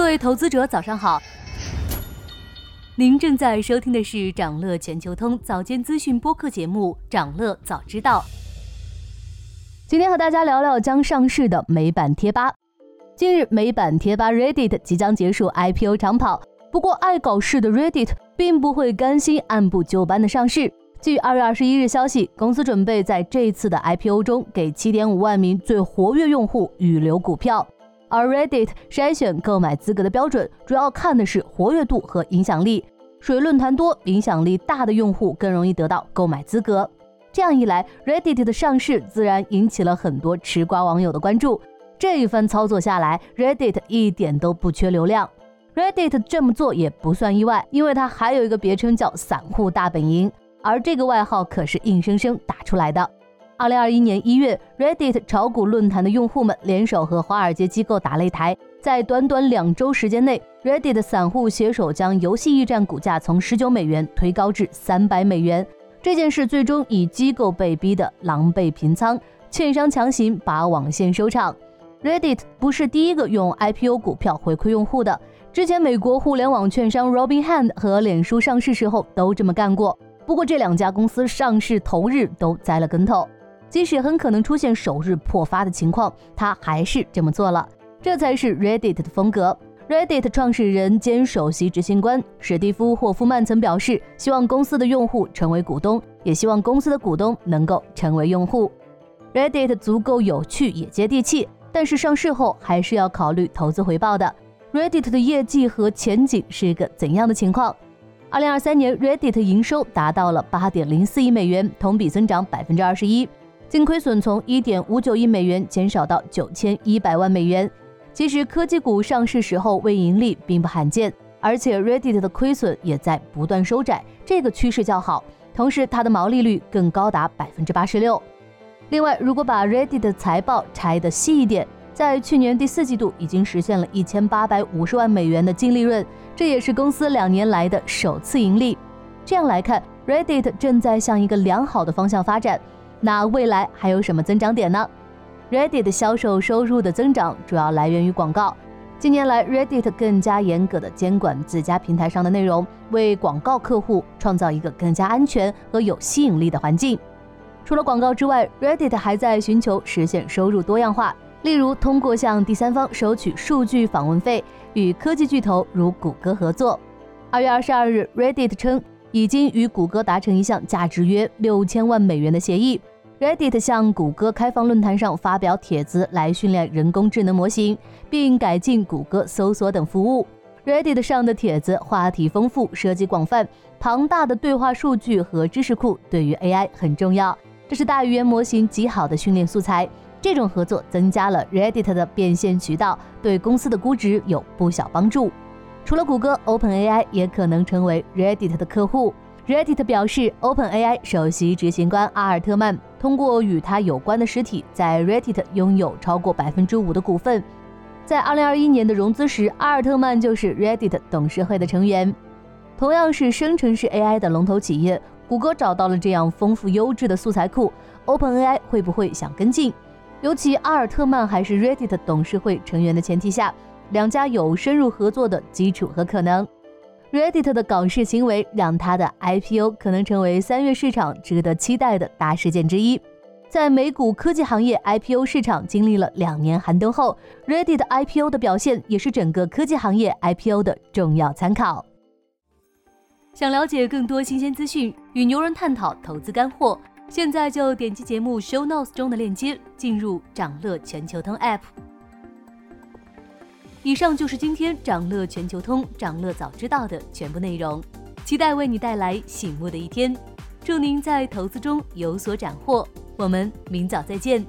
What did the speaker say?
各位投资者，早上好。您正在收听的是长乐全球通早间资讯播客节目《长乐早知道》。今天和大家聊聊将上市的美版贴吧。近日，美版贴吧 Reddit 即将结束 IPO 长跑，不过爱搞事的 Reddit 并不会甘心按部就班的上市。据二月二十一日消息，公司准备在这次的 IPO 中给七点五万名最活跃用户预留股票。而 Reddit 筛选购买资格的标准，主要看的是活跃度和影响力。属于论坛多、影响力大的用户更容易得到购买资格。这样一来，Reddit 的上市自然引起了很多吃瓜网友的关注。这一番操作下来，Reddit 一点都不缺流量。Reddit 这么做也不算意外，因为它还有一个别称叫“散户大本营”，而这个外号可是硬生生打出来的。二零二一年一月，Reddit 炒股论坛的用户们联手和华尔街机构打擂台，在短短两周时间内，Reddit 散户携手将游戏驿站股价从十九美元推高至三百美元。这件事最终以机构被逼的狼狈平仓，券商强行把网线收场。Reddit 不是第一个用 IPO 股票回馈用户的，之前美国互联网券商 Robinhood 和脸书上市时候都这么干过。不过这两家公司上市同日都栽了跟头。即使很可能出现首日破发的情况，他还是这么做了。这才是 Reddit 的风格。Reddit 创始人兼首席执行官史蒂夫·霍夫曼曾表示，希望公司的用户成为股东，也希望公司的股东能够成为用户。Reddit 足够有趣也接地气，但是上市后还是要考虑投资回报的。Reddit 的业绩和前景是一个怎样的情况？二零二三年，Reddit 营收达到了八点零四亿美元，同比增长百分之二十一。净亏损从一点五九亿美元减少到九千一百万美元。其实科技股上市时候未盈利并不罕见，而且 Reddit 的亏损也在不断收窄，这个趋势较好。同时，它的毛利率更高达百分之八十六。另外，如果把 Reddit 的财报拆得细一点，在去年第四季度已经实现了一千八百五十万美元的净利润，这也是公司两年来的首次盈利。这样来看，Reddit 正在向一个良好的方向发展。那未来还有什么增长点呢？Reddit 销售收入的增长主要来源于广告。近年来，Reddit 更加严格的监管自家平台上的内容，为广告客户创造一个更加安全和有吸引力的环境。除了广告之外，Reddit 还在寻求实现收入多样化，例如通过向第三方收取数据访问费，与科技巨头如谷歌合作。二月二十二日，Reddit 称已经与谷歌达成一项价值约六千万美元的协议。Reddit 向谷歌开放论坛上发表帖子来训练人工智能模型，并改进谷歌搜索等服务。Reddit 上的帖子话题丰富，涉及广泛，庞大的对话数据和知识库对于 AI 很重要，这是大语言模型极好的训练素材。这种合作增加了 Reddit 的变现渠道，对公司的估值有不小帮助。除了谷歌，OpenAI 也可能成为 Reddit 的客户。Reddit 表示，OpenAI 首席执行官阿尔特曼通过与他有关的实体，在 Reddit 拥有超过百分之五的股份。在2021年的融资时，阿尔特曼就是 Reddit 董事会的成员。同样是生成式 AI 的龙头企业，谷歌找到了这样丰富优质的素材库，OpenAI 会不会想跟进？尤其阿尔特曼还是 Reddit 董事会成员的前提下，两家有深入合作的基础和可能。Reddit 的搞事行为让它的 IPO 可能成为三月市场值得期待的大事件之一。在美股科技行业 IPO 市场经历了两年寒冬后，Reddit IPO 的表现也是整个科技行业 IPO 的重要参考。想了解更多新鲜资讯，与牛人探讨投资干货，现在就点击节目 Show Notes 中的链接，进入掌乐全球通 App。以上就是今天掌乐全球通、掌乐早知道的全部内容，期待为你带来醒目的一天。祝您在投资中有所斩获，我们明早再见。